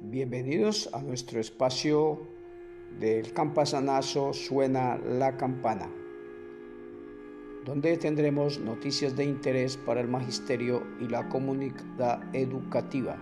Bienvenidos a nuestro espacio del Campasanazo Suena la Campana, donde tendremos noticias de interés para el magisterio y la comunidad educativa.